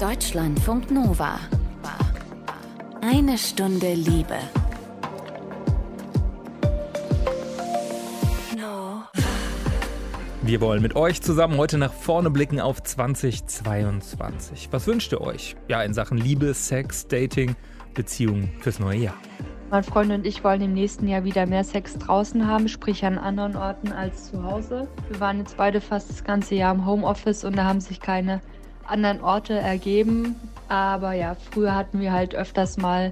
Deutschlandfunk Nova. Eine Stunde Liebe. Wir wollen mit euch zusammen heute nach vorne blicken auf 2022. Was wünscht ihr euch? Ja, in Sachen Liebe, Sex, Dating, Beziehungen fürs neue Jahr. Mein Freund und ich wollen im nächsten Jahr wieder mehr Sex draußen haben, sprich an anderen Orten als zu Hause. Wir waren jetzt beide fast das ganze Jahr im Homeoffice und da haben sich keine anderen Orte ergeben. Aber ja, früher hatten wir halt öfters mal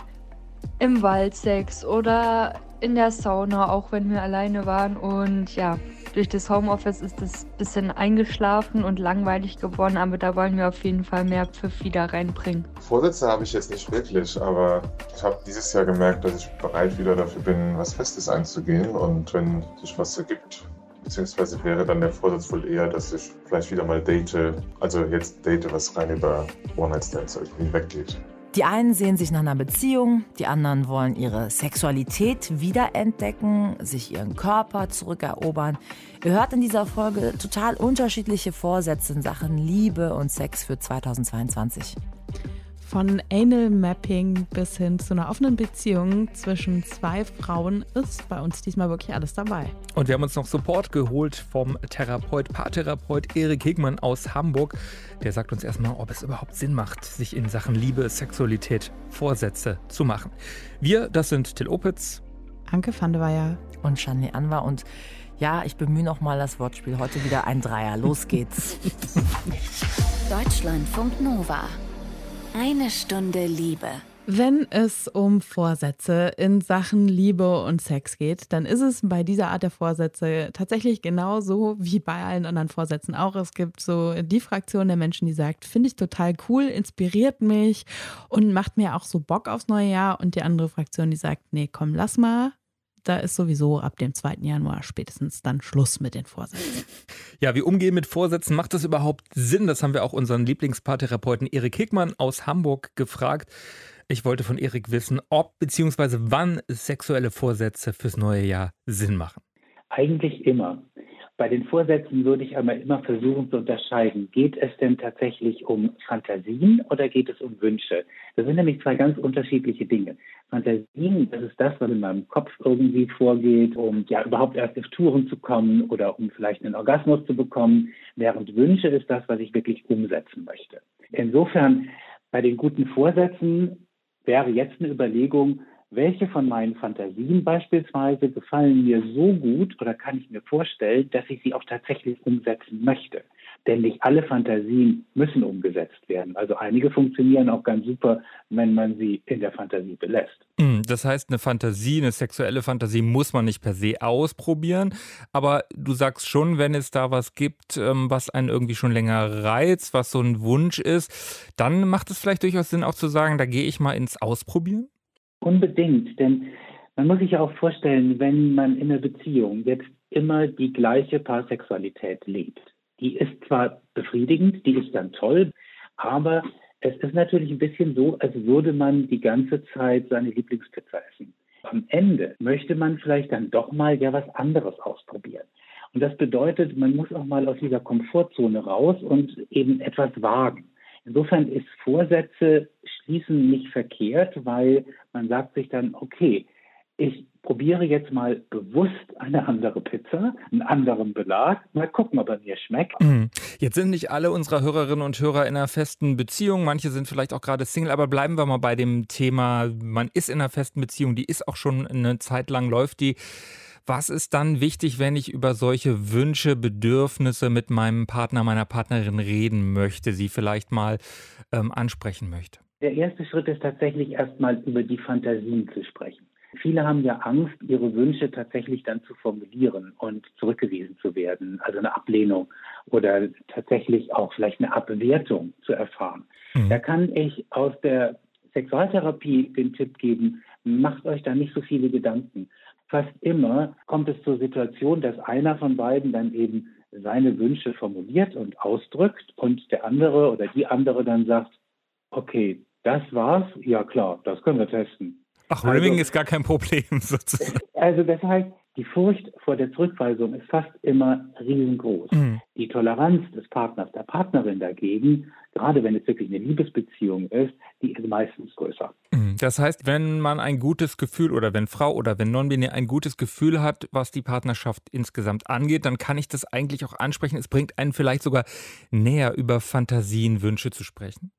im Wald Sex oder in der Sauna, auch wenn wir alleine waren. Und ja, durch das Homeoffice ist es ein bisschen eingeschlafen und langweilig geworden, aber da wollen wir auf jeden Fall mehr Pfiff wieder reinbringen. Vorsätze habe ich jetzt nicht wirklich, aber ich habe dieses Jahr gemerkt, dass ich bereit wieder dafür bin, was Festes einzugehen. Und wenn sich was ergibt, beziehungsweise wäre dann der Vorsatz wohl eher, dass ich vielleicht wieder mal date, also jetzt date, was rein über One-Night-Stands irgendwie weggeht. Die einen sehen sich nach einer Beziehung, die anderen wollen ihre Sexualität wiederentdecken, sich ihren Körper zurückerobern. Ihr hört in dieser Folge total unterschiedliche Vorsätze in Sachen Liebe und Sex für 2022. Von Anal Mapping bis hin zu einer offenen Beziehung zwischen zwei Frauen ist bei uns diesmal wirklich alles dabei. Und wir haben uns noch Support geholt vom Therapeut, Paartherapeut Erik Hegmann aus Hamburg. Der sagt uns erstmal, ob es überhaupt Sinn macht, sich in Sachen Liebe, Sexualität Vorsätze zu machen. Wir, das sind Till Opitz, Anke van der Weyer und Shani Anwar und ja, ich bemühe noch mal das Wortspiel. Heute wieder ein Dreier. Los geht's. Deutschlandfunk Nova. Eine Stunde Liebe. Wenn es um Vorsätze in Sachen Liebe und Sex geht, dann ist es bei dieser Art der Vorsätze tatsächlich genauso wie bei allen anderen Vorsätzen auch. Es gibt so die Fraktion der Menschen, die sagt, finde ich total cool, inspiriert mich und macht mir auch so Bock aufs neue Jahr. Und die andere Fraktion, die sagt, nee, komm, lass mal, da ist sowieso ab dem 2. Januar spätestens dann Schluss mit den Vorsätzen. Ja, wie umgehen mit Vorsätzen? Macht das überhaupt Sinn? Das haben wir auch unseren Lieblingspaartherapeuten Erik Hickmann aus Hamburg gefragt. Ich wollte von Erik wissen, ob bzw. wann sexuelle Vorsätze fürs neue Jahr Sinn machen. Eigentlich immer. Bei den Vorsätzen würde ich aber immer versuchen zu unterscheiden, geht es denn tatsächlich um Fantasien oder geht es um Wünsche? Das sind nämlich zwei ganz unterschiedliche Dinge. Fantasien, das ist das, was in meinem Kopf irgendwie vorgeht, um ja überhaupt erst auf Touren zu kommen oder um vielleicht einen Orgasmus zu bekommen, während Wünsche ist das, was ich wirklich umsetzen möchte. Insofern bei den guten Vorsätzen wäre jetzt eine Überlegung, welche von meinen Fantasien beispielsweise gefallen mir so gut oder kann ich mir vorstellen, dass ich sie auch tatsächlich umsetzen möchte. Denn nicht alle Fantasien müssen umgesetzt werden. Also einige funktionieren auch ganz super, wenn man sie in der Fantasie belässt. Hm, das heißt, eine Fantasie, eine sexuelle Fantasie muss man nicht per se ausprobieren. Aber du sagst schon, wenn es da was gibt, ähm, was einen irgendwie schon länger reizt, was so ein Wunsch ist, dann macht es vielleicht durchaus Sinn, auch zu sagen, da gehe ich mal ins Ausprobieren? Unbedingt, denn man muss sich auch vorstellen, wenn man in einer Beziehung jetzt immer die gleiche Paarsexualität lebt, die ist zwar befriedigend, die ist dann toll, aber es ist natürlich ein bisschen so, als würde man die ganze Zeit seine Lieblingspizza essen. Am Ende möchte man vielleicht dann doch mal ja was anderes ausprobieren. Und das bedeutet, man muss auch mal aus dieser Komfortzone raus und eben etwas wagen. Insofern ist Vorsätze schließen nicht verkehrt, weil man sagt sich dann, okay, ich probiere jetzt mal bewusst eine andere Pizza, einen anderen Belag, mal gucken, ob er mir schmeckt. Mhm. Jetzt sind nicht alle unserer Hörerinnen und Hörer in einer festen Beziehung, manche sind vielleicht auch gerade Single, aber bleiben wir mal bei dem Thema, man ist in einer festen Beziehung, die ist auch schon eine Zeit lang, läuft die. Was ist dann wichtig, wenn ich über solche Wünsche, Bedürfnisse mit meinem Partner, meiner Partnerin reden möchte, sie vielleicht mal ähm, ansprechen möchte? Der erste Schritt ist tatsächlich erstmal über die Fantasien zu sprechen. Viele haben ja Angst, ihre Wünsche tatsächlich dann zu formulieren und zurückgewiesen zu werden, also eine Ablehnung oder tatsächlich auch vielleicht eine Abwertung zu erfahren. Mhm. Da kann ich aus der Sexualtherapie den Tipp geben, macht euch da nicht so viele Gedanken fast immer kommt es zur Situation, dass einer von beiden dann eben seine Wünsche formuliert und ausdrückt und der andere oder die andere dann sagt, okay, das war's, ja klar, das können wir testen. Ach, Rimming also, ist gar kein Problem sozusagen. Also das heißt, Die Furcht vor der Zurückweisung ist fast immer riesengroß. Mhm. Die Toleranz des Partners, der Partnerin dagegen, gerade wenn es wirklich eine Liebesbeziehung ist, die ist meistens größer. Mhm. Das heißt, wenn man ein gutes Gefühl oder wenn Frau oder wenn Nonbinär ein gutes Gefühl hat, was die Partnerschaft insgesamt angeht, dann kann ich das eigentlich auch ansprechen. Es bringt einen vielleicht sogar näher über Fantasien, Wünsche zu sprechen.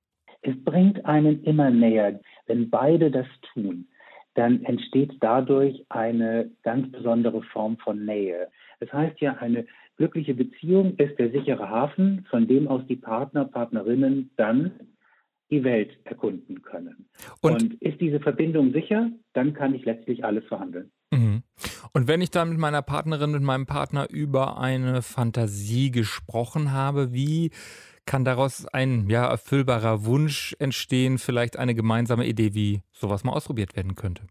Es bringt einen immer näher, wenn beide das tun dann entsteht dadurch eine ganz besondere Form von Nähe. Das heißt ja, eine glückliche Beziehung ist der sichere Hafen, von dem aus die Partner, Partnerinnen dann die Welt erkunden können. Und, Und ist diese Verbindung sicher, dann kann ich letztlich alles verhandeln. Mhm. Und wenn ich dann mit meiner Partnerin, mit meinem Partner über eine Fantasie gesprochen habe, wie kann daraus ein ja, erfüllbarer Wunsch entstehen, vielleicht eine gemeinsame Idee, wie sowas mal ausprobiert werden könnte?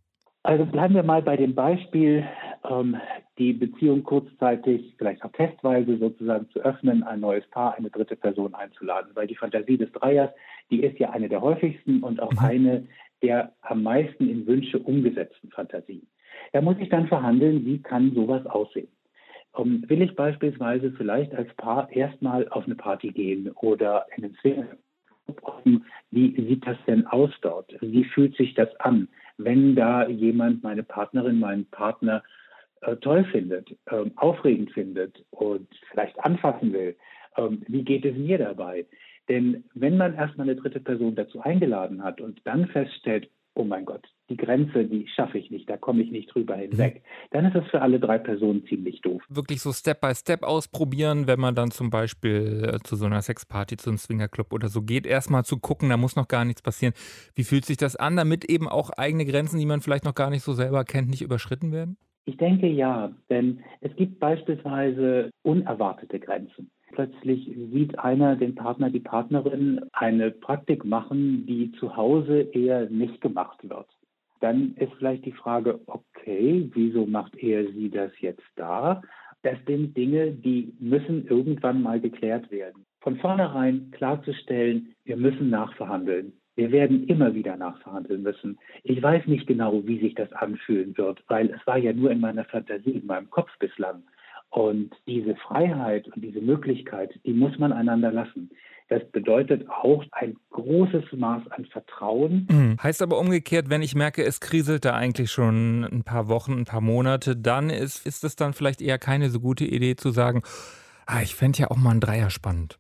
Also bleiben wir mal bei dem Beispiel, ähm, die Beziehung kurzzeitig, vielleicht auch testweise sozusagen zu öffnen, ein neues Paar, eine dritte Person einzuladen. Weil die Fantasie des Dreiers, die ist ja eine der häufigsten und auch mhm. eine der am meisten in Wünsche umgesetzten Fantasien. Da muss ich dann verhandeln, wie kann sowas aussehen. Um, will ich beispielsweise vielleicht als Paar erstmal auf eine Party gehen oder in den Szenen wie sieht das denn aus dort? Wie fühlt sich das an, wenn da jemand meine Partnerin, meinen Partner äh, toll findet, äh, aufregend findet und vielleicht anfassen will? Ähm, wie geht es mir dabei? Denn wenn man erstmal eine dritte Person dazu eingeladen hat und dann feststellt, oh mein Gott, die Grenze, die schaffe ich nicht, da komme ich nicht drüber hinweg. Mhm. Dann ist das für alle drei Personen ziemlich doof. Wirklich so Step by Step ausprobieren, wenn man dann zum Beispiel äh, zu so einer Sexparty, zu einem Swingerclub oder so geht, erstmal zu gucken, da muss noch gar nichts passieren. Wie fühlt sich das an, damit eben auch eigene Grenzen, die man vielleicht noch gar nicht so selber kennt, nicht überschritten werden? Ich denke ja, denn es gibt beispielsweise unerwartete Grenzen. Plötzlich sieht einer den Partner, die Partnerin eine Praktik machen, die zu Hause eher nicht gemacht wird. Dann ist vielleicht die Frage, okay, wieso macht er sie das jetzt da? Das sind Dinge, die müssen irgendwann mal geklärt werden. Von vornherein klarzustellen, wir müssen nachverhandeln. Wir werden immer wieder nachverhandeln müssen. Ich weiß nicht genau, wie sich das anfühlen wird, weil es war ja nur in meiner Fantasie, in meinem Kopf bislang. Und diese Freiheit und diese Möglichkeit, die muss man einander lassen. Das bedeutet auch ein großes Maß an Vertrauen. Mhm. Heißt aber umgekehrt, wenn ich merke, es kriselt da eigentlich schon ein paar Wochen, ein paar Monate, dann ist, ist es dann vielleicht eher keine so gute Idee zu sagen, ah, ich fände ja auch mal ein Dreier spannend.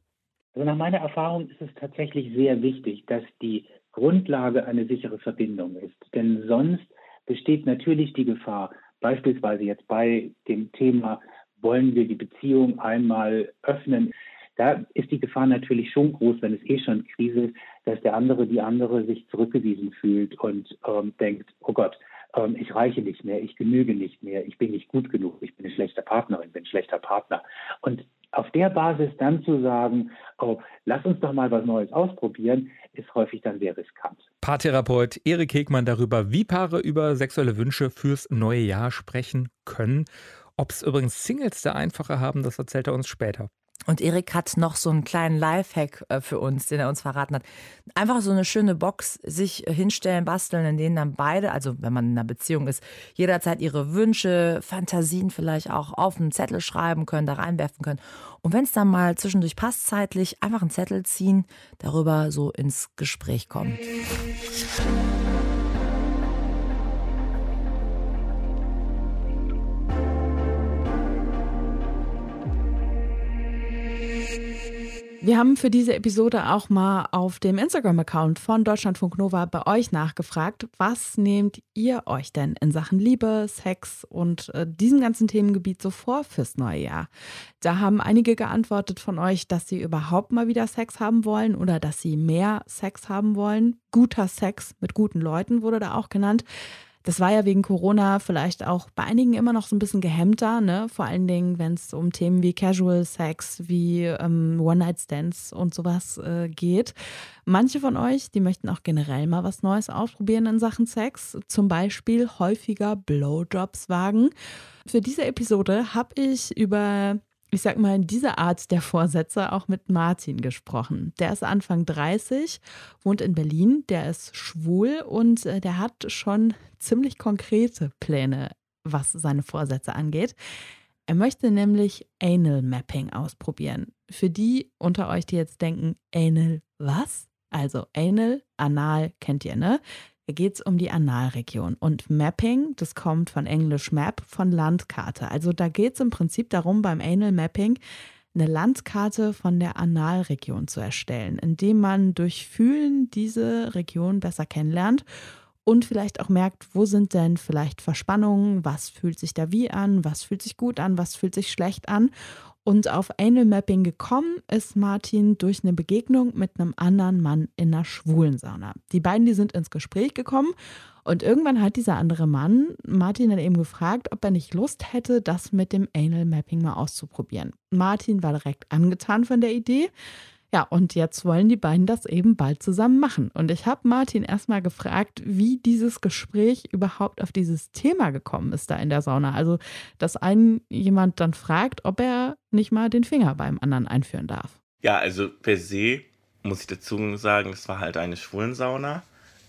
Also nach meiner Erfahrung ist es tatsächlich sehr wichtig, dass die Grundlage eine sichere Verbindung ist. Denn sonst besteht natürlich die Gefahr, beispielsweise jetzt bei dem Thema wollen wir die Beziehung einmal öffnen. Da ist die Gefahr natürlich schon groß, wenn es eh schon Krise ist, dass der andere, die andere sich zurückgewiesen fühlt und ähm, denkt, oh Gott, ähm, ich reiche nicht mehr, ich genüge nicht mehr, ich bin nicht gut genug, ich bin ein schlechter Partnerin, bin ein schlechter Partner. Und auf der Basis dann zu sagen, oh, lass uns doch mal was Neues ausprobieren, ist häufig dann sehr riskant. Paartherapeut Erik Hegmann darüber, wie Paare über sexuelle Wünsche fürs neue Jahr sprechen können ob es übrigens Singles da einfacher haben, das erzählt er uns später. Und Erik hat noch so einen kleinen Lifehack äh, für uns, den er uns verraten hat. Einfach so eine schöne Box sich hinstellen, basteln, in denen dann beide, also wenn man in einer Beziehung ist, jederzeit ihre Wünsche, Fantasien vielleicht auch auf einen Zettel schreiben können, da reinwerfen können. Und wenn es dann mal zwischendurch passt, zeitlich, einfach einen Zettel ziehen, darüber so ins Gespräch kommen. Wir haben für diese Episode auch mal auf dem Instagram-Account von Deutschlandfunk Nova bei euch nachgefragt, was nehmt ihr euch denn in Sachen Liebe, Sex und äh, diesem ganzen Themengebiet so vor fürs neue Jahr? Da haben einige geantwortet von euch, dass sie überhaupt mal wieder Sex haben wollen oder dass sie mehr Sex haben wollen. Guter Sex mit guten Leuten wurde da auch genannt. Das war ja wegen Corona vielleicht auch bei einigen immer noch so ein bisschen gehemmter, ne? Vor allen Dingen, wenn es um Themen wie Casual Sex, wie ähm, One-Night-Stands und sowas äh, geht. Manche von euch, die möchten auch generell mal was Neues ausprobieren in Sachen Sex, zum Beispiel häufiger Blowjobs wagen. Für diese Episode habe ich über ich sag mal, in dieser Art der Vorsätze auch mit Martin gesprochen. Der ist Anfang 30, wohnt in Berlin, der ist schwul und äh, der hat schon ziemlich konkrete Pläne was seine Vorsätze angeht. Er möchte nämlich Anal Mapping ausprobieren. Für die unter euch, die jetzt denken, Anal was? Also Anal, Anal kennt ihr, ne? Geht es um die Analregion. Und Mapping, das kommt von Englisch Map, von Landkarte. Also da geht es im Prinzip darum, beim Anal Mapping eine Landkarte von der Analregion zu erstellen, indem man durch Fühlen diese Region besser kennenlernt und vielleicht auch merkt, wo sind denn vielleicht Verspannungen, was fühlt sich da wie an, was fühlt sich gut an, was fühlt sich schlecht an. Und auf Anal Mapping gekommen ist Martin durch eine Begegnung mit einem anderen Mann in einer schwulen Sauna. Die beiden, die sind ins Gespräch gekommen und irgendwann hat dieser andere Mann Martin dann eben gefragt, ob er nicht Lust hätte, das mit dem Anal Mapping mal auszuprobieren. Martin war direkt angetan von der Idee. Ja, und jetzt wollen die beiden das eben bald zusammen machen. Und ich habe Martin erstmal gefragt, wie dieses Gespräch überhaupt auf dieses Thema gekommen ist da in der Sauna. Also, dass einen jemand dann fragt, ob er nicht mal den Finger beim anderen einführen darf. Ja, also per se muss ich dazu sagen, es war halt eine Schwulensauna.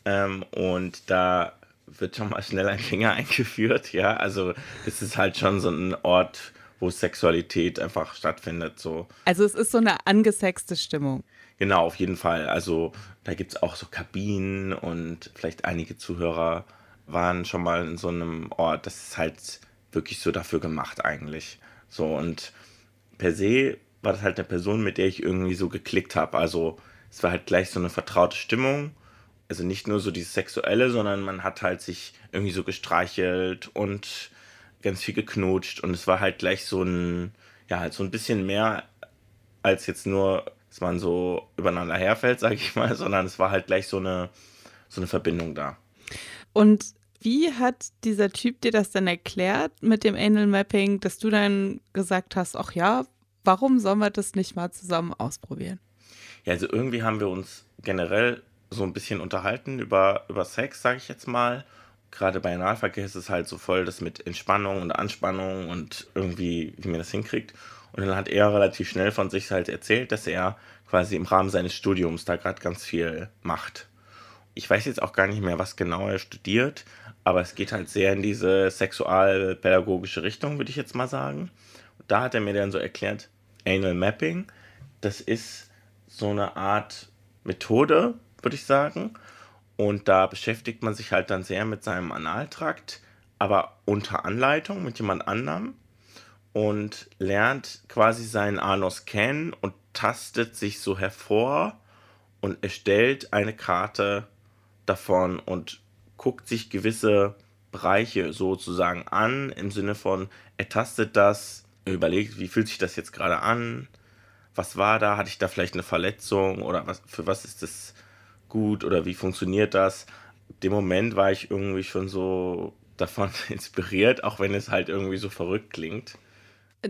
Ähm, und da wird schon mal schnell ein Finger eingeführt, ja. Also es ist halt schon so ein Ort, wo Sexualität einfach stattfindet. So. Also es ist so eine angesexte Stimmung. Genau, auf jeden Fall. Also da gibt es auch so Kabinen und vielleicht einige Zuhörer waren schon mal in so einem Ort. Das ist halt wirklich so dafür gemacht eigentlich. So und per se war das halt eine Person, mit der ich irgendwie so geklickt habe. Also es war halt gleich so eine vertraute Stimmung. Also nicht nur so dieses Sexuelle, sondern man hat halt sich irgendwie so gestreichelt und ganz viel geknutscht und es war halt gleich so ein, ja, halt so ein bisschen mehr als jetzt nur, dass man so übereinander herfällt, sag ich mal, sondern es war halt gleich so eine, so eine Verbindung da. Und wie hat dieser Typ dir das denn erklärt mit dem Anal Mapping, dass du dann gesagt hast, ach ja, warum sollen wir das nicht mal zusammen ausprobieren? Ja, also irgendwie haben wir uns generell so ein bisschen unterhalten über, über Sex, sage ich jetzt mal gerade bei Analverkehr ist es halt so voll, das mit Entspannung und Anspannung und irgendwie, wie man das hinkriegt. Und dann hat er relativ schnell von sich halt erzählt, dass er quasi im Rahmen seines Studiums da gerade ganz viel macht. Ich weiß jetzt auch gar nicht mehr, was genau er studiert, aber es geht halt sehr in diese sexualpädagogische Richtung, würde ich jetzt mal sagen. Und da hat er mir dann so erklärt, Anal Mapping, das ist so eine Art Methode, würde ich sagen, und da beschäftigt man sich halt dann sehr mit seinem Analtrakt, aber unter Anleitung mit jemand anderem und lernt quasi seinen Anus kennen und tastet sich so hervor und erstellt eine Karte davon und guckt sich gewisse Bereiche sozusagen an, im Sinne von, er tastet das, überlegt, wie fühlt sich das jetzt gerade an, was war da, hatte ich da vielleicht eine Verletzung oder was, für was ist das gut oder wie funktioniert das? Dem Moment war ich irgendwie schon so davon inspiriert, auch wenn es halt irgendwie so verrückt klingt.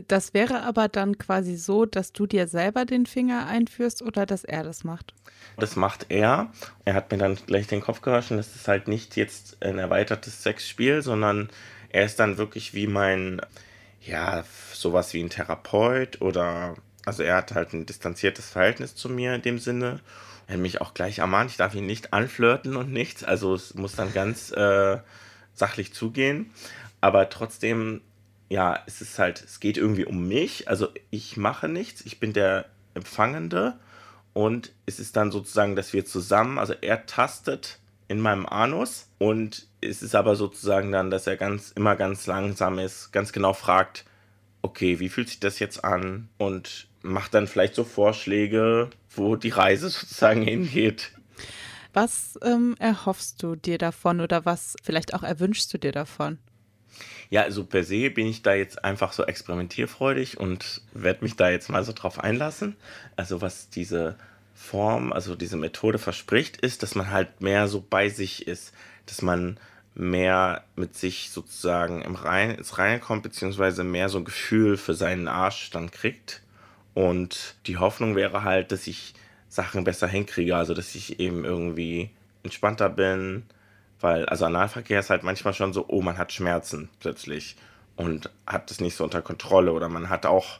Das wäre aber dann quasi so, dass du dir selber den Finger einführst oder dass er das macht? Das macht er. Er hat mir dann gleich den Kopf gewaschen. Das ist halt nicht jetzt ein erweitertes Sexspiel, sondern er ist dann wirklich wie mein, ja, sowas wie ein Therapeut oder, also er hat halt ein distanziertes Verhältnis zu mir in dem Sinne er hat mich auch gleich ermahnt, ich darf ihn nicht anflirten und nichts. Also es muss dann ganz äh, sachlich zugehen. Aber trotzdem, ja, es ist halt, es geht irgendwie um mich. Also ich mache nichts, ich bin der Empfangende. Und es ist dann sozusagen, dass wir zusammen, also er tastet in meinem Anus und es ist aber sozusagen dann, dass er ganz immer ganz langsam ist, ganz genau fragt, okay, wie fühlt sich das jetzt an? Und macht dann vielleicht so Vorschläge, wo die Reise sozusagen hingeht. Was ähm, erhoffst du dir davon oder was vielleicht auch erwünschst du dir davon? Ja, also per se bin ich da jetzt einfach so experimentierfreudig und werde mich da jetzt mal so drauf einlassen. Also was diese Form, also diese Methode verspricht, ist, dass man halt mehr so bei sich ist, dass man mehr mit sich sozusagen im Rein, ins Reine kommt, beziehungsweise mehr so ein Gefühl für seinen Arsch dann kriegt. Und die Hoffnung wäre halt, dass ich Sachen besser hinkriege, also dass ich eben irgendwie entspannter bin, weil, also Analverkehr ist halt manchmal schon so, oh, man hat Schmerzen plötzlich und hat das nicht so unter Kontrolle oder man hat auch,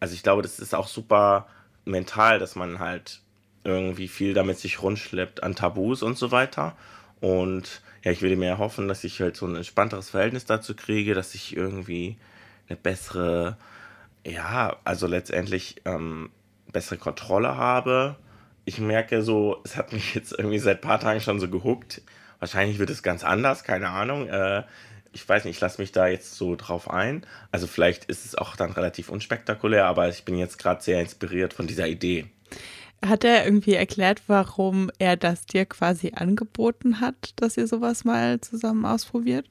also ich glaube, das ist auch super mental, dass man halt irgendwie viel damit sich rundschleppt an Tabus und so weiter. Und ja, ich würde mir hoffen, dass ich halt so ein entspannteres Verhältnis dazu kriege, dass ich irgendwie eine bessere, ja, also letztendlich ähm, bessere Kontrolle habe. Ich merke so, es hat mich jetzt irgendwie seit ein paar Tagen schon so gehuckt. Wahrscheinlich wird es ganz anders, keine Ahnung. Äh, ich weiß nicht, ich lasse mich da jetzt so drauf ein. Also vielleicht ist es auch dann relativ unspektakulär, aber ich bin jetzt gerade sehr inspiriert von dieser Idee. Hat er irgendwie erklärt, warum er das dir quasi angeboten hat, dass ihr sowas mal zusammen ausprobiert?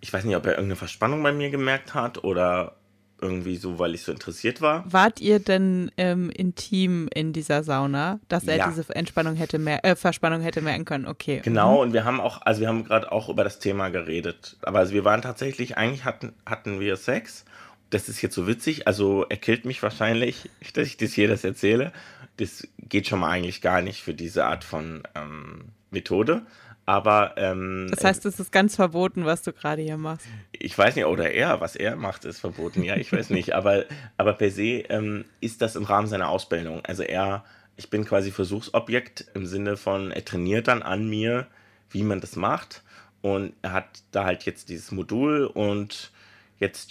Ich weiß nicht, ob er irgendeine Verspannung bei mir gemerkt hat oder irgendwie so, weil ich so interessiert war. Wart ihr denn ähm, intim in dieser Sauna, dass er ja. diese Entspannung hätte mehr, äh, Verspannung hätte merken können? Okay. Genau, mhm. und wir haben auch, also wir haben gerade auch über das Thema geredet. Aber also wir waren tatsächlich, eigentlich hatten, hatten wir Sex. Das ist jetzt so witzig, also er killt mich wahrscheinlich, dass ich das hier das erzähle das geht schon mal eigentlich gar nicht für diese Art von ähm, Methode. Aber ähm, das heißt, es ist ganz verboten, was du gerade hier machst. Ich weiß nicht, oder er, was er macht, ist verboten. Ja, ich weiß nicht. aber, aber per se ähm, ist das im Rahmen seiner Ausbildung. Also er, ich bin quasi Versuchsobjekt im Sinne von, er trainiert dann an mir, wie man das macht. Und er hat da halt jetzt dieses Modul und jetzt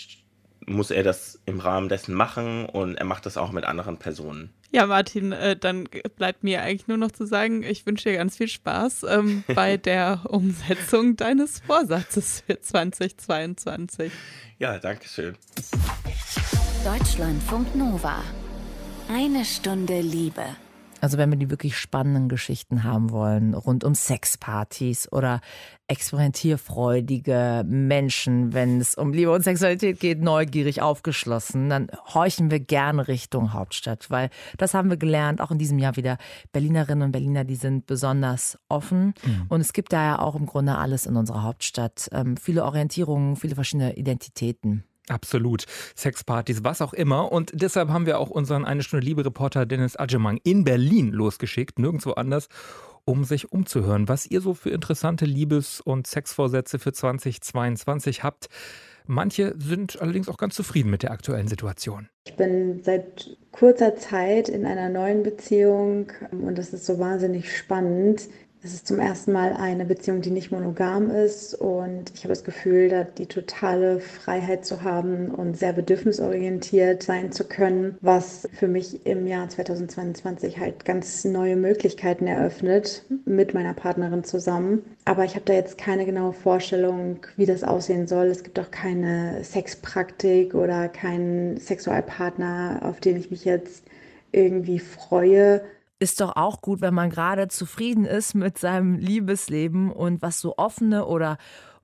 muss er das im Rahmen dessen machen und er macht das auch mit anderen Personen. Ja, Martin, äh, dann bleibt mir eigentlich nur noch zu sagen, ich wünsche dir ganz viel Spaß ähm, bei der Umsetzung deines Vorsatzes für 2022. Ja, danke schön. Deutschlandfunk Nova. Eine Stunde Liebe. Also wenn wir die wirklich spannenden Geschichten haben wollen, rund um Sexpartys oder experimentierfreudige Menschen, wenn es um Liebe und Sexualität geht, neugierig aufgeschlossen, dann horchen wir gerne Richtung Hauptstadt, weil das haben wir gelernt, auch in diesem Jahr wieder. Berlinerinnen und Berliner, die sind besonders offen mhm. und es gibt da ja auch im Grunde alles in unserer Hauptstadt. Ähm, viele Orientierungen, viele verschiedene Identitäten. Absolut. Sexpartys, was auch immer. Und deshalb haben wir auch unseren Eine Stunde Liebe-Reporter Dennis Adjemang in Berlin losgeschickt, nirgendwo anders, um sich umzuhören, was ihr so für interessante Liebes- und Sexvorsätze für 2022 habt. Manche sind allerdings auch ganz zufrieden mit der aktuellen Situation. Ich bin seit kurzer Zeit in einer neuen Beziehung und das ist so wahnsinnig spannend. Es ist zum ersten Mal eine Beziehung, die nicht monogam ist und ich habe das Gefühl, da die totale Freiheit zu haben und sehr bedürfnisorientiert sein zu können, was für mich im Jahr 2022 halt ganz neue Möglichkeiten eröffnet mit meiner Partnerin zusammen. Aber ich habe da jetzt keine genaue Vorstellung, wie das aussehen soll. Es gibt auch keine Sexpraktik oder keinen Sexualpartner, auf den ich mich jetzt irgendwie freue ist doch auch gut, wenn man gerade zufrieden ist mit seinem Liebesleben und was so offene oder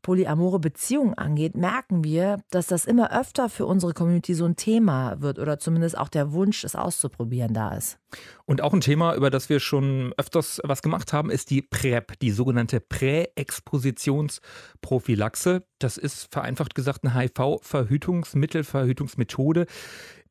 polyamore Beziehungen angeht, merken wir, dass das immer öfter für unsere Community so ein Thema wird oder zumindest auch der Wunsch, es auszuprobieren, da ist. Und auch ein Thema, über das wir schon öfters was gemacht haben, ist die PrEP, die sogenannte Präexpositionsprophylaxe. Das ist vereinfacht gesagt eine HIV-Verhütungsmittel, Verhütungsmethode,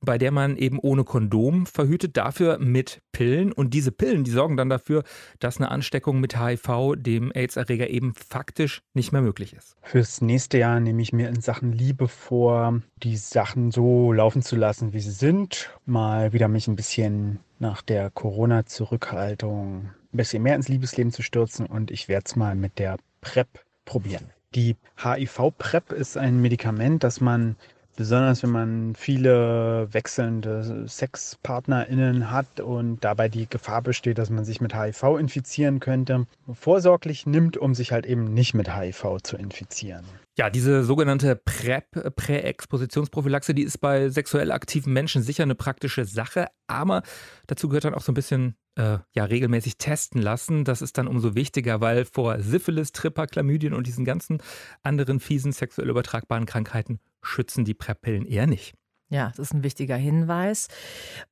bei der man eben ohne Kondom verhütet, dafür mit Pillen. Und diese Pillen, die sorgen dann dafür, dass eine Ansteckung mit HIV, dem AIDS-Erreger, eben faktisch nicht mehr möglich ist. Fürs nächste Jahr nehme ich mir in Sachen Liebe vor, die Sachen so laufen zu lassen, wie sie sind. Mal wieder mich ein bisschen nach der Corona-Zurückhaltung ein bisschen mehr ins Liebesleben zu stürzen und ich werde es mal mit der PrEP probieren. Die HIV-PrEP ist ein Medikament, das man Besonders wenn man viele wechselnde SexpartnerInnen hat und dabei die Gefahr besteht, dass man sich mit HIV infizieren könnte, vorsorglich nimmt, um sich halt eben nicht mit HIV zu infizieren. Ja, diese sogenannte PrEP, Präexpositionsprophylaxe, die ist bei sexuell aktiven Menschen sicher eine praktische Sache, aber dazu gehört dann auch so ein bisschen äh, ja, regelmäßig testen lassen. Das ist dann umso wichtiger, weil vor Syphilis, Tripper, Chlamydien und diesen ganzen anderen fiesen sexuell übertragbaren Krankheiten schützen die PrEP-Pillen eher nicht. Ja, das ist ein wichtiger Hinweis.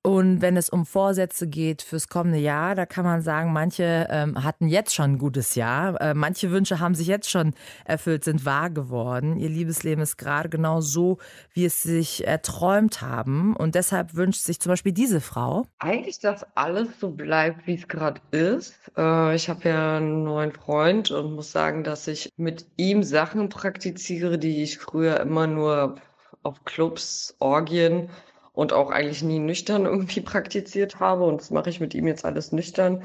Und wenn es um Vorsätze geht fürs kommende Jahr, da kann man sagen, manche ähm, hatten jetzt schon ein gutes Jahr. Äh, manche Wünsche haben sich jetzt schon erfüllt, sind wahr geworden. Ihr Liebesleben ist gerade genau so, wie es sich erträumt haben. Und deshalb wünscht sich zum Beispiel diese Frau. Eigentlich, dass alles so bleibt, wie es gerade ist. Äh, ich habe ja einen neuen Freund und muss sagen, dass ich mit ihm Sachen praktiziere, die ich früher immer nur auf Clubs, Orgien und auch eigentlich nie nüchtern irgendwie praktiziert habe. Und das mache ich mit ihm jetzt alles nüchtern.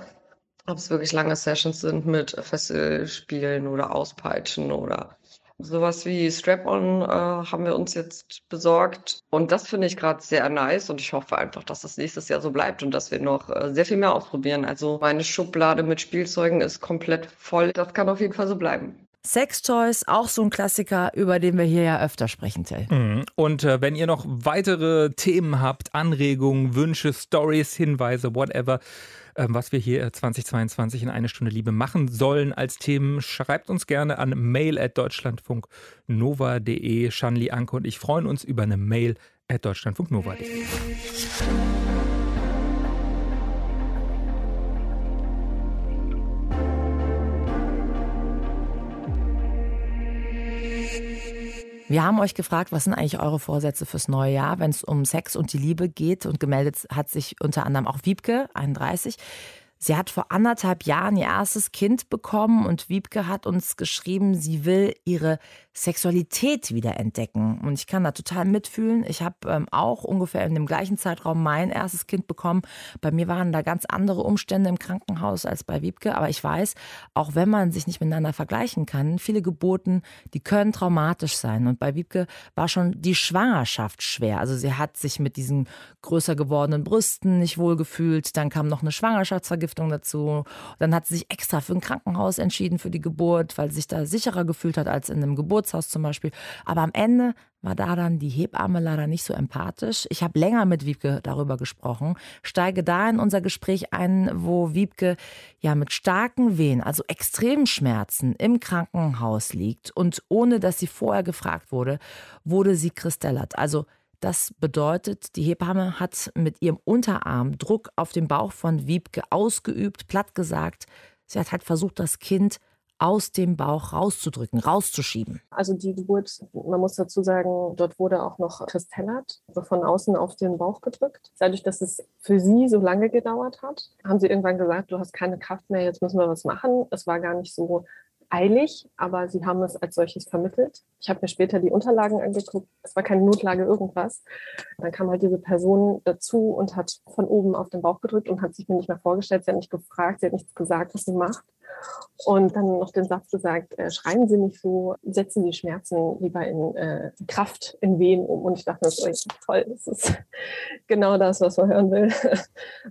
Ob es wirklich lange Sessions sind mit Fesselspielen oder Auspeitschen oder sowas wie Strap-on äh, haben wir uns jetzt besorgt. Und das finde ich gerade sehr nice und ich hoffe einfach, dass das nächstes Jahr so bleibt und dass wir noch äh, sehr viel mehr ausprobieren. Also meine Schublade mit Spielzeugen ist komplett voll. Das kann auf jeden Fall so bleiben. Sextoys, auch so ein Klassiker, über den wir hier ja öfter sprechen, Till. Mhm. Und äh, wenn ihr noch weitere Themen habt, Anregungen, Wünsche, Stories, Hinweise, whatever, äh, was wir hier 2022 in eine Stunde Liebe machen sollen als Themen, schreibt uns gerne an mail@deutschlandfunknova.de. Shanli, Anke und ich freuen uns über eine Mail at deutschlandfunknova.de. Wir haben euch gefragt, was sind eigentlich eure Vorsätze fürs neue Jahr, wenn es um Sex und die Liebe geht. Und gemeldet hat sich unter anderem auch Wiebke, 31. Sie hat vor anderthalb Jahren ihr erstes Kind bekommen und Wiebke hat uns geschrieben, sie will ihre Sexualität wiederentdecken. Und ich kann da total mitfühlen. Ich habe ähm, auch ungefähr in dem gleichen Zeitraum mein erstes Kind bekommen. Bei mir waren da ganz andere Umstände im Krankenhaus als bei Wiebke. Aber ich weiß, auch wenn man sich nicht miteinander vergleichen kann, viele Geburten, die können traumatisch sein. Und bei Wiebke war schon die Schwangerschaft schwer. Also sie hat sich mit diesen größer gewordenen Brüsten nicht wohl gefühlt. Dann kam noch eine Schwangerschaftsvergiftung dazu. Dann hat sie sich extra für ein Krankenhaus entschieden für die Geburt, weil sie sich da sicherer gefühlt hat als in einem Geburtshaus zum Beispiel. Aber am Ende war da dann die Hebamme leider nicht so empathisch. Ich habe länger mit Wiebke darüber gesprochen, steige da in unser Gespräch ein, wo Wiebke ja mit starken Wehen, also extremen Schmerzen im Krankenhaus liegt und ohne dass sie vorher gefragt wurde, wurde sie kristellert. Also das bedeutet, die Hebamme hat mit ihrem Unterarm Druck auf den Bauch von Wiebke ausgeübt, platt gesagt. Sie hat halt versucht, das Kind aus dem Bauch rauszudrücken, rauszuschieben. Also die Geburt, man muss dazu sagen, dort wurde auch noch Kristellat also von außen auf den Bauch gedrückt. Dadurch, dass es für sie so lange gedauert hat, haben sie irgendwann gesagt, du hast keine Kraft mehr, jetzt müssen wir was machen. Es war gar nicht so eilig, aber sie haben es als solches vermittelt. Ich habe mir später die Unterlagen angeguckt. Es war keine Notlage, irgendwas. Dann kam halt diese Person dazu und hat von oben auf den Bauch gedrückt und hat sich mir nicht mehr vorgestellt. Sie hat nicht gefragt, sie hat nichts gesagt, was sie macht. Und dann noch den Satz gesagt, äh, schreien Sie nicht so, setzen Sie Schmerzen lieber in äh, Kraft, in Wehen um. Und ich dachte mir so, toll, das ist genau das, was man hören will.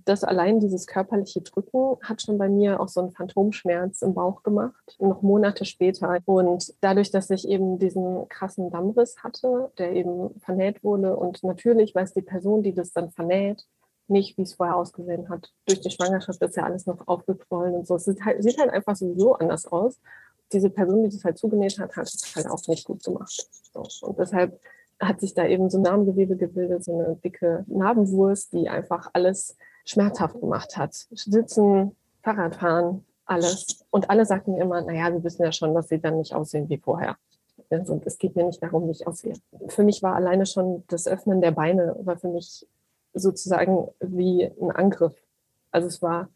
Das allein dieses körperliche Drücken hat schon bei mir auch so einen Phantomschmerz im Bauch gemacht, noch Monate später. Und dadurch, dass ich eben diesen krassen Dammriss hatte, der eben vernäht wurde und natürlich weiß die Person, die das dann vernäht, nicht, wie es vorher ausgesehen hat. Durch die Schwangerschaft ist ja alles noch aufgequollen und so. Es sieht halt, sieht halt einfach sowieso anders aus. Diese Person, die das halt zugenäht hat, hat es halt auch nicht gut gemacht. So. Und deshalb hat sich da eben so Narbengewebe gebildet, so eine dicke Narbenwurst, die einfach alles schmerzhaft gemacht hat. Sitzen, Fahrradfahren, alles. Und alle sagten mir immer, naja, wir wissen ja schon, dass sie dann nicht aussehen wie vorher. Also es geht mir nicht darum, wie ich aussehe. Für mich war alleine schon das Öffnen der Beine, war für mich sozusagen wie ein Angriff. Also es war,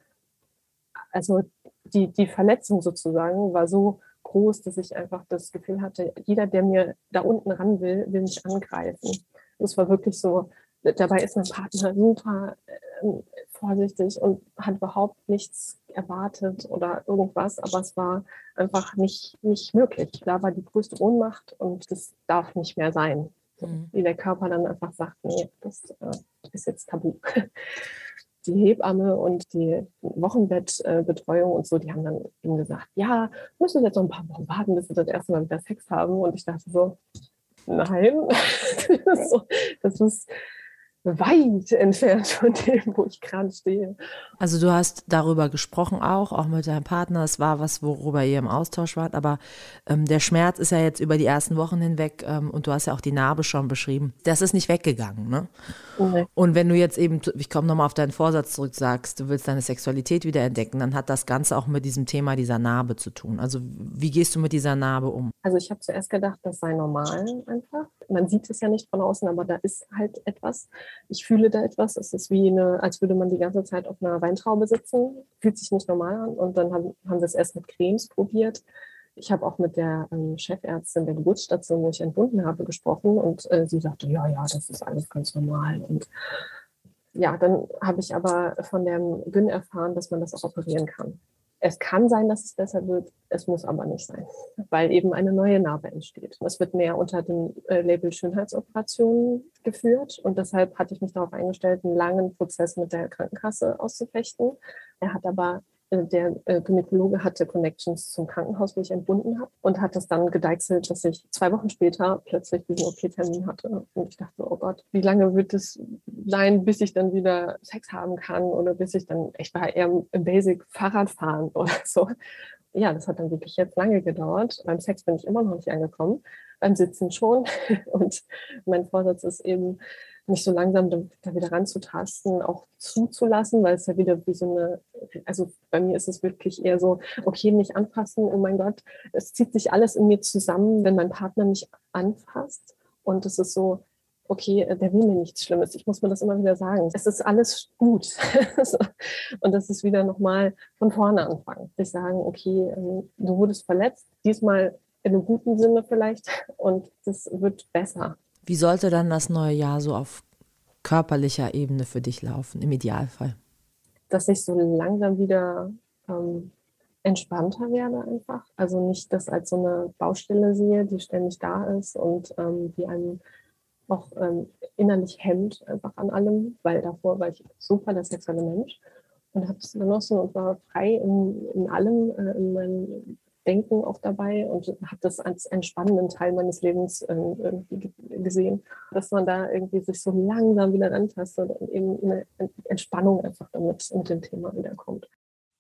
also die, die Verletzung sozusagen war so groß, dass ich einfach das Gefühl hatte, jeder, der mir da unten ran will, will mich angreifen. Das war wirklich so, dabei ist mein Partner super äh, vorsichtig und hat überhaupt nichts erwartet oder irgendwas, aber es war einfach nicht, nicht möglich. Da war die größte Ohnmacht und das darf nicht mehr sein. Mhm. Wie der Körper dann einfach sagt, nee, das äh, ist jetzt tabu. Die Hebamme und die Wochenbettbetreuung und so, die haben dann eben gesagt, ja, müssen wir jetzt noch ein paar Wochen warten, bis wir das erste Mal wieder Sex haben. Und ich dachte so, nein, das ist weit entfernt von dem, wo ich gerade stehe. Also du hast darüber gesprochen auch, auch mit deinem Partner. Es war was, worüber ihr im Austausch wart. Aber ähm, der Schmerz ist ja jetzt über die ersten Wochen hinweg ähm, und du hast ja auch die Narbe schon beschrieben. Das ist nicht weggegangen, ne? Okay. Und wenn du jetzt eben, ich komme nochmal auf deinen Vorsatz zurück, sagst, du willst deine Sexualität wieder entdecken, dann hat das Ganze auch mit diesem Thema dieser Narbe zu tun. Also wie gehst du mit dieser Narbe um? Also ich habe zuerst gedacht, das sei normal einfach. Man sieht es ja nicht von außen, aber da ist halt etwas ich fühle da etwas. Es ist wie eine, als würde man die ganze Zeit auf einer Weintraube sitzen. Fühlt sich nicht normal an. Und dann haben, haben wir es erst mit Cremes probiert. Ich habe auch mit der ähm, Chefärztin der Geburtsstation, wo ich entbunden habe, gesprochen. Und äh, sie sagte, ja, ja, das ist alles ganz normal. Und ja, dann habe ich aber von dem Gyn erfahren, dass man das auch operieren kann. Es kann sein, dass es besser wird, es muss aber nicht sein, weil eben eine neue Narbe entsteht. Es wird mehr unter dem äh, Label Schönheitsoperationen geführt und deshalb hatte ich mich darauf eingestellt, einen langen Prozess mit der Krankenkasse auszufechten. Er hat aber der äh, Gynäkologe hatte Connections zum Krankenhaus, wo ich entbunden habe und hat das dann gedeichselt, dass ich zwei Wochen später plötzlich diesen OP-Termin hatte. Und ich dachte, oh Gott, wie lange wird es sein, bis ich dann wieder Sex haben kann oder bis ich dann, ich war eher im Basic Fahrrad fahren oder so. Ja, das hat dann wirklich jetzt lange gedauert. Beim Sex bin ich immer noch nicht angekommen, beim Sitzen schon. Und mein Vorsatz ist eben, mich so langsam da wieder ranzutasten, auch zuzulassen, weil es ja wieder wie so eine, also bei mir ist es wirklich eher so, okay, nicht anfassen, oh mein Gott, es zieht sich alles in mir zusammen, wenn mein Partner mich anfasst. Und es ist so, okay, der will mir nichts Schlimmes, ich muss mir das immer wieder sagen, es ist alles gut. Und das ist wieder nochmal von vorne anfangen, sich sagen, okay, ähm, du wurdest verletzt, diesmal in einem guten Sinne vielleicht. Und es wird besser. Wie sollte dann das neue Jahr so auf körperlicher Ebene für dich laufen, im Idealfall? Dass ich so langsam wieder ähm, entspannter werde einfach. Also nicht das als so eine Baustelle sehe, die ständig da ist und ähm, die einem auch ähm, innerlich hemmt einfach an allem, weil davor war ich super der sexuelle Mensch und habe es genossen und war frei in, in allem, äh, in meinen Denken auch dabei und habe das als entspannenden Teil meines Lebens äh, irgendwie gesehen, dass man da irgendwie sich so langsam wieder rantastet und eben eine Entspannung einfach damit mit dem Thema wiederkommt.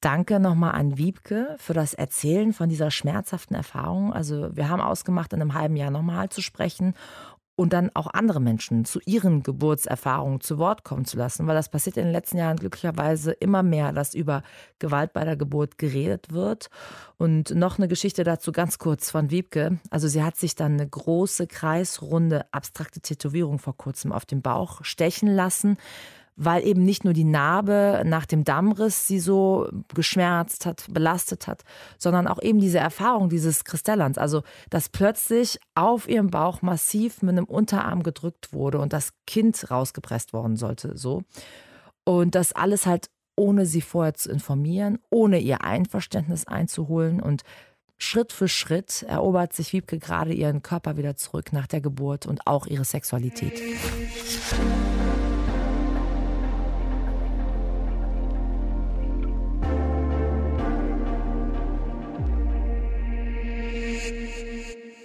Danke nochmal an Wiebke für das Erzählen von dieser schmerzhaften Erfahrung. Also wir haben ausgemacht, in einem halben Jahr nochmal zu sprechen und dann auch andere Menschen zu ihren Geburtserfahrungen zu Wort kommen zu lassen, weil das passiert in den letzten Jahren glücklicherweise immer mehr, dass über Gewalt bei der Geburt geredet wird. Und noch eine Geschichte dazu ganz kurz von Wiebke. Also sie hat sich dann eine große kreisrunde abstrakte Tätowierung vor kurzem auf dem Bauch stechen lassen weil eben nicht nur die Narbe nach dem Dammriss sie so geschmerzt hat, belastet hat, sondern auch eben diese Erfahrung dieses Kristellans, also dass plötzlich auf ihrem Bauch massiv mit einem Unterarm gedrückt wurde und das Kind rausgepresst worden sollte, so. Und das alles halt ohne sie vorher zu informieren, ohne ihr Einverständnis einzuholen und Schritt für Schritt erobert sich Wiebke gerade ihren Körper wieder zurück nach der Geburt und auch ihre Sexualität.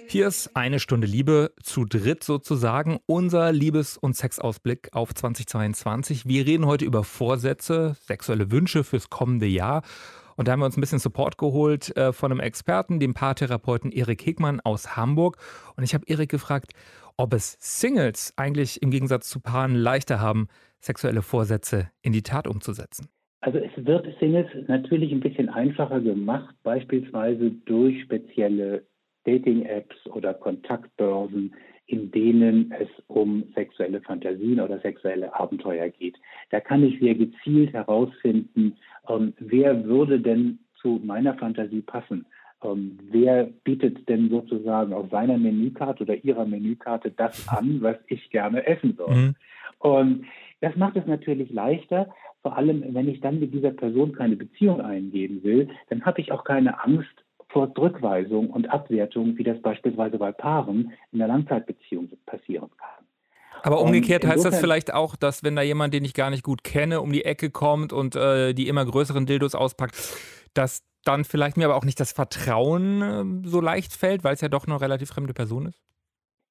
Hier ist eine Stunde Liebe zu dritt sozusagen, unser Liebes- und Sexausblick auf 2022. Wir reden heute über Vorsätze, sexuelle Wünsche fürs kommende Jahr. Und da haben wir uns ein bisschen Support geholt äh, von einem Experten, dem Paartherapeuten Erik Hegmann aus Hamburg. Und ich habe Erik gefragt, ob es Singles eigentlich im Gegensatz zu Paaren leichter haben, sexuelle Vorsätze in die Tat umzusetzen. Also es wird Singles natürlich ein bisschen einfacher gemacht, beispielsweise durch spezielle Dating-Apps oder Kontaktbörsen, in denen es um sexuelle Fantasien oder sexuelle Abenteuer geht. Da kann ich sehr gezielt herausfinden, ähm, wer würde denn zu meiner Fantasie passen. Ähm, wer bietet denn sozusagen auf seiner Menükarte oder ihrer Menükarte das an, was ich gerne essen soll? Mhm. Und das macht es natürlich leichter, vor allem wenn ich dann mit dieser Person keine Beziehung eingehen will, dann habe ich auch keine Angst, vor Rückweisung und Abwertung, wie das beispielsweise bei Paaren in der Langzeitbeziehung passieren kann. Aber umgekehrt heißt das vielleicht auch, dass wenn da jemand, den ich gar nicht gut kenne, um die Ecke kommt und äh, die immer größeren Dildos auspackt, dass dann vielleicht mir aber auch nicht das Vertrauen äh, so leicht fällt, weil es ja doch eine relativ fremde Person ist?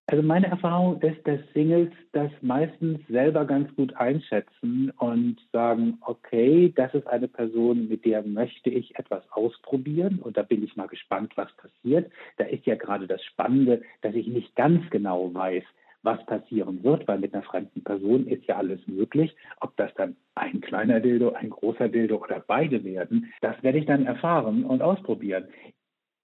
Also meine Erfahrung ist, dass Singles das meistens selber ganz gut einschätzen und sagen, okay, das ist eine Person, mit der möchte ich etwas ausprobieren und da bin ich mal gespannt, was passiert. Da ist ja gerade das Spannende, dass ich nicht ganz genau weiß, was passieren wird, weil mit einer fremden Person ist ja alles möglich. Ob das dann ein kleiner Dildo, ein großer Dildo oder beide werden, das werde ich dann erfahren und ausprobieren.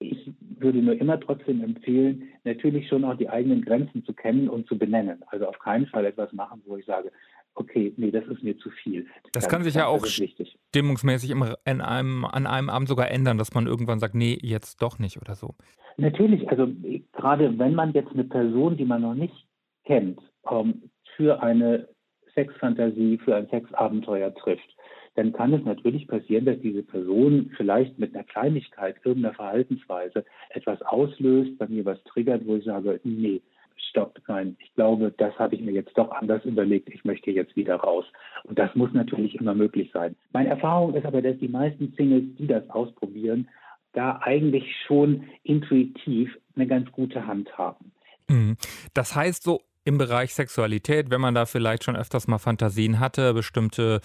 Ich würde nur immer trotzdem empfehlen, natürlich schon auch die eigenen Grenzen zu kennen und zu benennen. Also auf keinen Fall etwas machen, wo ich sage, okay, nee, das ist mir zu viel. Das, das kann sich ja auch stimmungsmäßig im, einem, an einem Abend sogar ändern, dass man irgendwann sagt, nee, jetzt doch nicht oder so. Natürlich, also gerade wenn man jetzt eine Person, die man noch nicht kennt, ähm, für eine Sexfantasie, für ein Sexabenteuer trifft, dann kann es natürlich passieren, dass diese Person vielleicht mit einer Kleinigkeit, irgendeiner Verhaltensweise etwas auslöst, bei mir was triggert, wo ich sage, nee, stopp, nein, ich glaube, das habe ich mir jetzt doch anders überlegt, ich möchte jetzt wieder raus. Und das muss natürlich immer möglich sein. Meine Erfahrung ist aber, dass die meisten Singles, die das ausprobieren, da eigentlich schon intuitiv eine ganz gute Hand haben. Mhm. Das heißt so im Bereich Sexualität, wenn man da vielleicht schon öfters mal Fantasien hatte, bestimmte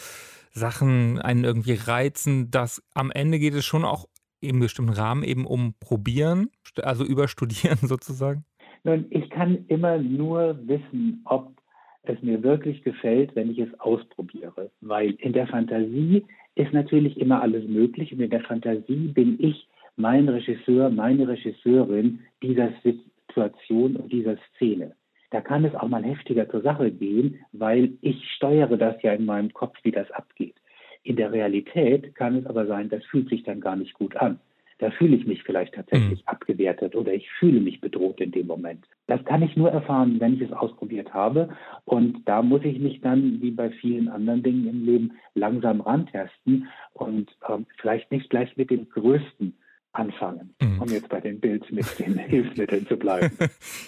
Sachen einen irgendwie reizen, dass am Ende geht es schon auch im bestimmten Rahmen eben um Probieren, also überstudieren sozusagen? Nun, ich kann immer nur wissen, ob es mir wirklich gefällt, wenn ich es ausprobiere. Weil in der Fantasie ist natürlich immer alles möglich und in der Fantasie bin ich mein Regisseur, meine Regisseurin dieser Situation und dieser Szene. Da kann es auch mal heftiger zur Sache gehen, weil ich steuere das ja in meinem Kopf, wie das abgeht. In der Realität kann es aber sein, das fühlt sich dann gar nicht gut an. Da fühle ich mich vielleicht tatsächlich mhm. abgewertet oder ich fühle mich bedroht in dem Moment. Das kann ich nur erfahren, wenn ich es ausprobiert habe. Und da muss ich mich dann, wie bei vielen anderen Dingen im Leben, langsam rantesten und ähm, vielleicht nicht gleich mit dem größten anfangen, mhm. um jetzt bei den Bilds mit den Hilfsmitteln zu bleiben.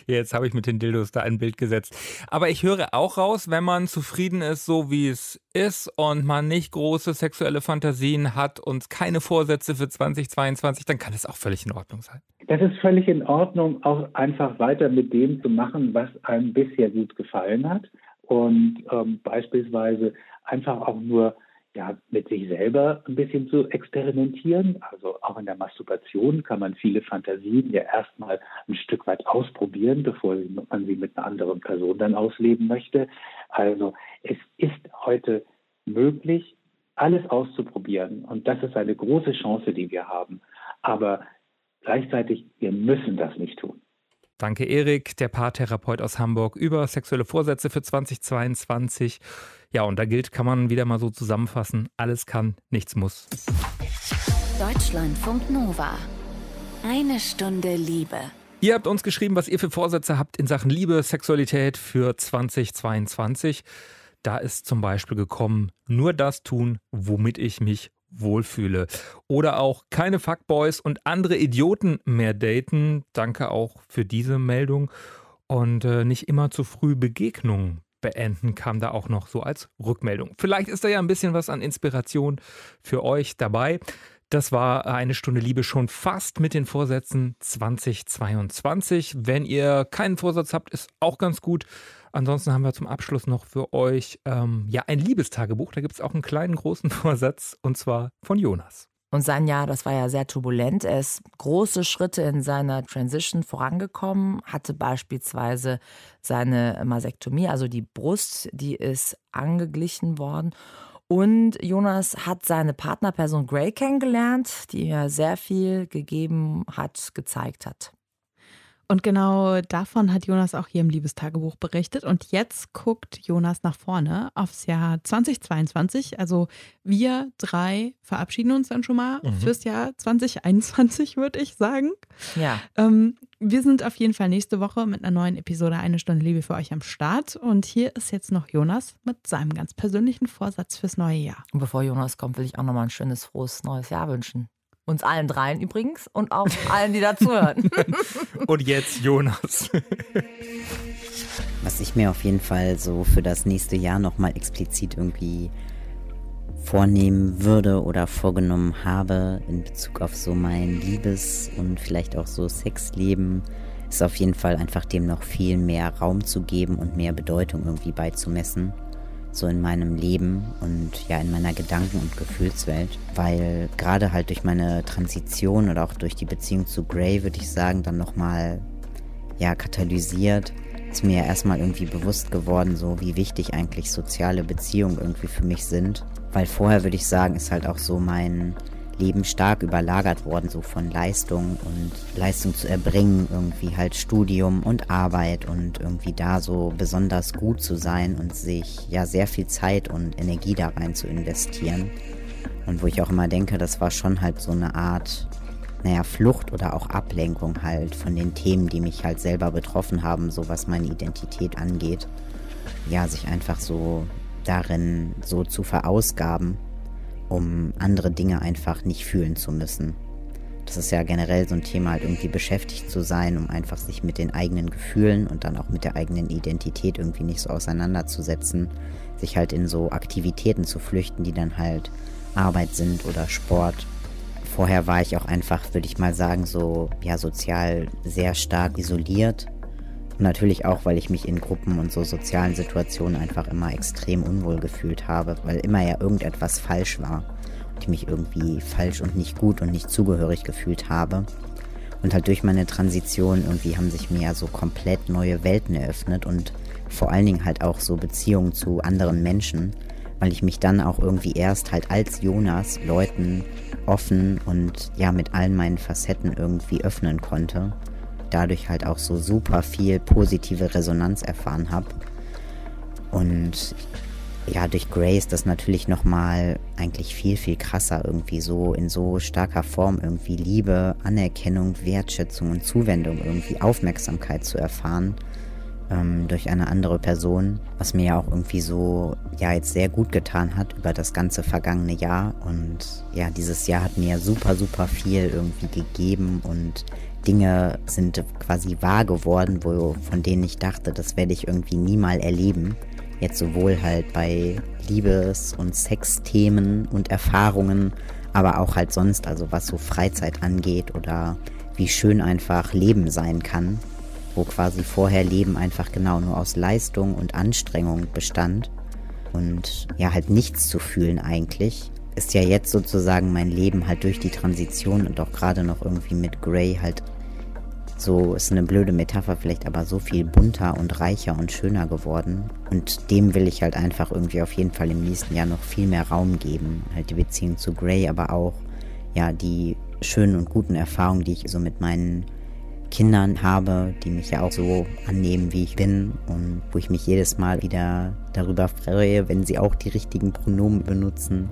Jetzt habe ich mit den Dildos da ein Bild gesetzt. Aber ich höre auch raus, wenn man zufrieden ist, so wie es ist und man nicht große sexuelle Fantasien hat und keine Vorsätze für 2022, dann kann es auch völlig in Ordnung sein. Das ist völlig in Ordnung, auch einfach weiter mit dem zu machen, was einem bisher gut gefallen hat und ähm, beispielsweise einfach auch nur ja, mit sich selber ein bisschen zu experimentieren. Also auch in der Masturbation kann man viele Fantasien ja erstmal ein Stück weit ausprobieren, bevor man sie mit einer anderen Person dann ausleben möchte. Also es ist heute möglich, alles auszuprobieren. Und das ist eine große Chance, die wir haben. Aber gleichzeitig, wir müssen das nicht tun. Danke, Erik, der Paartherapeut aus Hamburg, über sexuelle Vorsätze für 2022. Ja, und da gilt, kann man wieder mal so zusammenfassen, alles kann, nichts muss. Deutschlandfunk Nova. Eine Stunde Liebe. Ihr habt uns geschrieben, was ihr für Vorsätze habt in Sachen Liebe, Sexualität für 2022. Da ist zum Beispiel gekommen, nur das tun, womit ich mich wohlfühle. Oder auch keine Fuckboys und andere Idioten mehr daten. Danke auch für diese Meldung. Und äh, nicht immer zu früh Begegnungen beenden, kam da auch noch so als Rückmeldung. Vielleicht ist da ja ein bisschen was an Inspiration für euch dabei. Das war eine Stunde Liebe schon fast mit den Vorsätzen 2022. Wenn ihr keinen Vorsatz habt, ist auch ganz gut. Ansonsten haben wir zum Abschluss noch für euch ähm, ja ein Liebestagebuch. Da gibt es auch einen kleinen großen Vorsatz und zwar von Jonas. Und sein Jahr, das war ja sehr turbulent. Er ist große Schritte in seiner Transition vorangekommen, hatte beispielsweise seine Masektomie, also die Brust, die ist angeglichen worden. Und Jonas hat seine Partnerperson Gray kennengelernt, die ihm sehr viel gegeben hat, gezeigt hat. Und genau davon hat Jonas auch hier im Liebestagebuch berichtet. Und jetzt guckt Jonas nach vorne aufs Jahr 2022. Also wir drei verabschieden uns dann schon mal mhm. fürs Jahr 2021, würde ich sagen. Ja. Ähm, wir sind auf jeden Fall nächste Woche mit einer neuen Episode Eine Stunde Liebe für euch am Start. Und hier ist jetzt noch Jonas mit seinem ganz persönlichen Vorsatz fürs neue Jahr. Und bevor Jonas kommt, will ich auch nochmal ein schönes, frohes neues Jahr wünschen. Uns allen dreien übrigens und auch allen, die dazuhören. und jetzt Jonas. Was ich mir auf jeden Fall so für das nächste Jahr nochmal explizit irgendwie vornehmen würde oder vorgenommen habe in Bezug auf so mein Liebes- und vielleicht auch so Sexleben, ist auf jeden Fall einfach dem noch viel mehr Raum zu geben und mehr Bedeutung irgendwie beizumessen so in meinem Leben und ja in meiner Gedanken- und Gefühlswelt, weil gerade halt durch meine Transition oder auch durch die Beziehung zu Gray, würde ich sagen, dann nochmal ja katalysiert, ist mir erstmal irgendwie bewusst geworden, so wie wichtig eigentlich soziale Beziehungen irgendwie für mich sind, weil vorher würde ich sagen, ist halt auch so mein Leben stark überlagert worden, so von Leistung und Leistung zu erbringen, irgendwie halt Studium und Arbeit und irgendwie da so besonders gut zu sein und sich ja sehr viel Zeit und Energie da rein zu investieren. Und wo ich auch immer denke, das war schon halt so eine Art, naja, Flucht oder auch Ablenkung halt von den Themen, die mich halt selber betroffen haben, so was meine Identität angeht. Ja, sich einfach so darin so zu verausgaben um andere Dinge einfach nicht fühlen zu müssen. Das ist ja generell so ein Thema, halt irgendwie beschäftigt zu sein, um einfach sich mit den eigenen Gefühlen und dann auch mit der eigenen Identität irgendwie nicht so auseinanderzusetzen, sich halt in so Aktivitäten zu flüchten, die dann halt Arbeit sind oder Sport. Vorher war ich auch einfach, würde ich mal sagen, so ja sozial sehr stark isoliert. Und natürlich auch, weil ich mich in Gruppen und so sozialen Situationen einfach immer extrem unwohl gefühlt habe, weil immer ja irgendetwas falsch war und ich mich irgendwie falsch und nicht gut und nicht zugehörig gefühlt habe. Und halt durch meine Transition irgendwie haben sich mir ja so komplett neue Welten eröffnet und vor allen Dingen halt auch so Beziehungen zu anderen Menschen, weil ich mich dann auch irgendwie erst halt als Jonas Leuten offen und ja mit allen meinen Facetten irgendwie öffnen konnte. Dadurch halt auch so super viel positive Resonanz erfahren habe. Und ja, durch Grace das natürlich nochmal eigentlich viel, viel krasser irgendwie so in so starker Form irgendwie Liebe, Anerkennung, Wertschätzung und Zuwendung irgendwie Aufmerksamkeit zu erfahren ähm, durch eine andere Person, was mir ja auch irgendwie so ja jetzt sehr gut getan hat über das ganze vergangene Jahr und ja dieses Jahr hat mir super super viel irgendwie gegeben und Dinge sind quasi wahr geworden, wo von denen ich dachte, das werde ich irgendwie nie mal erleben. Jetzt sowohl halt bei Liebes- und Sexthemen und Erfahrungen, aber auch halt sonst, also was so Freizeit angeht oder wie schön einfach Leben sein kann wo quasi vorher Leben einfach genau nur aus Leistung und Anstrengung bestand und ja halt nichts zu fühlen eigentlich, ist ja jetzt sozusagen mein Leben halt durch die Transition und auch gerade noch irgendwie mit Grey halt so ist eine blöde Metapher vielleicht, aber so viel bunter und reicher und schöner geworden. Und dem will ich halt einfach irgendwie auf jeden Fall im nächsten Jahr noch viel mehr Raum geben. Halt die Beziehung zu Grey, aber auch ja die schönen und guten Erfahrungen, die ich so mit meinen Kindern habe, die mich ja auch so annehmen, wie ich bin und wo ich mich jedes Mal wieder darüber freue, wenn sie auch die richtigen Pronomen benutzen.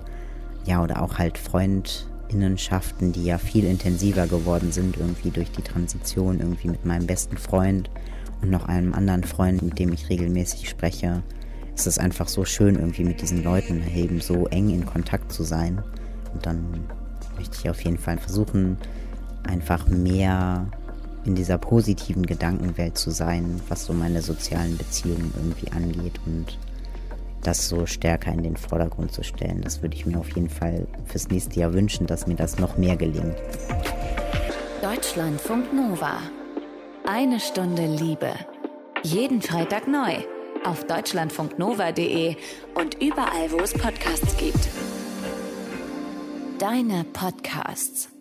Ja, oder auch halt Freundinnenschaften, die ja viel intensiver geworden sind, irgendwie durch die Transition, irgendwie mit meinem besten Freund und noch einem anderen Freund, mit dem ich regelmäßig spreche. Es ist einfach so schön, irgendwie mit diesen Leuten eben so eng in Kontakt zu sein. Und dann möchte ich auf jeden Fall versuchen, einfach mehr in dieser positiven Gedankenwelt zu sein, was so meine sozialen Beziehungen irgendwie angeht und das so stärker in den Vordergrund zu stellen. Das würde ich mir auf jeden Fall fürs nächste Jahr wünschen, dass mir das noch mehr gelingt. Deutschlandfunk Nova. Eine Stunde Liebe. Jeden Freitag neu. Auf deutschlandfunknova.de und überall, wo es Podcasts gibt. Deine Podcasts.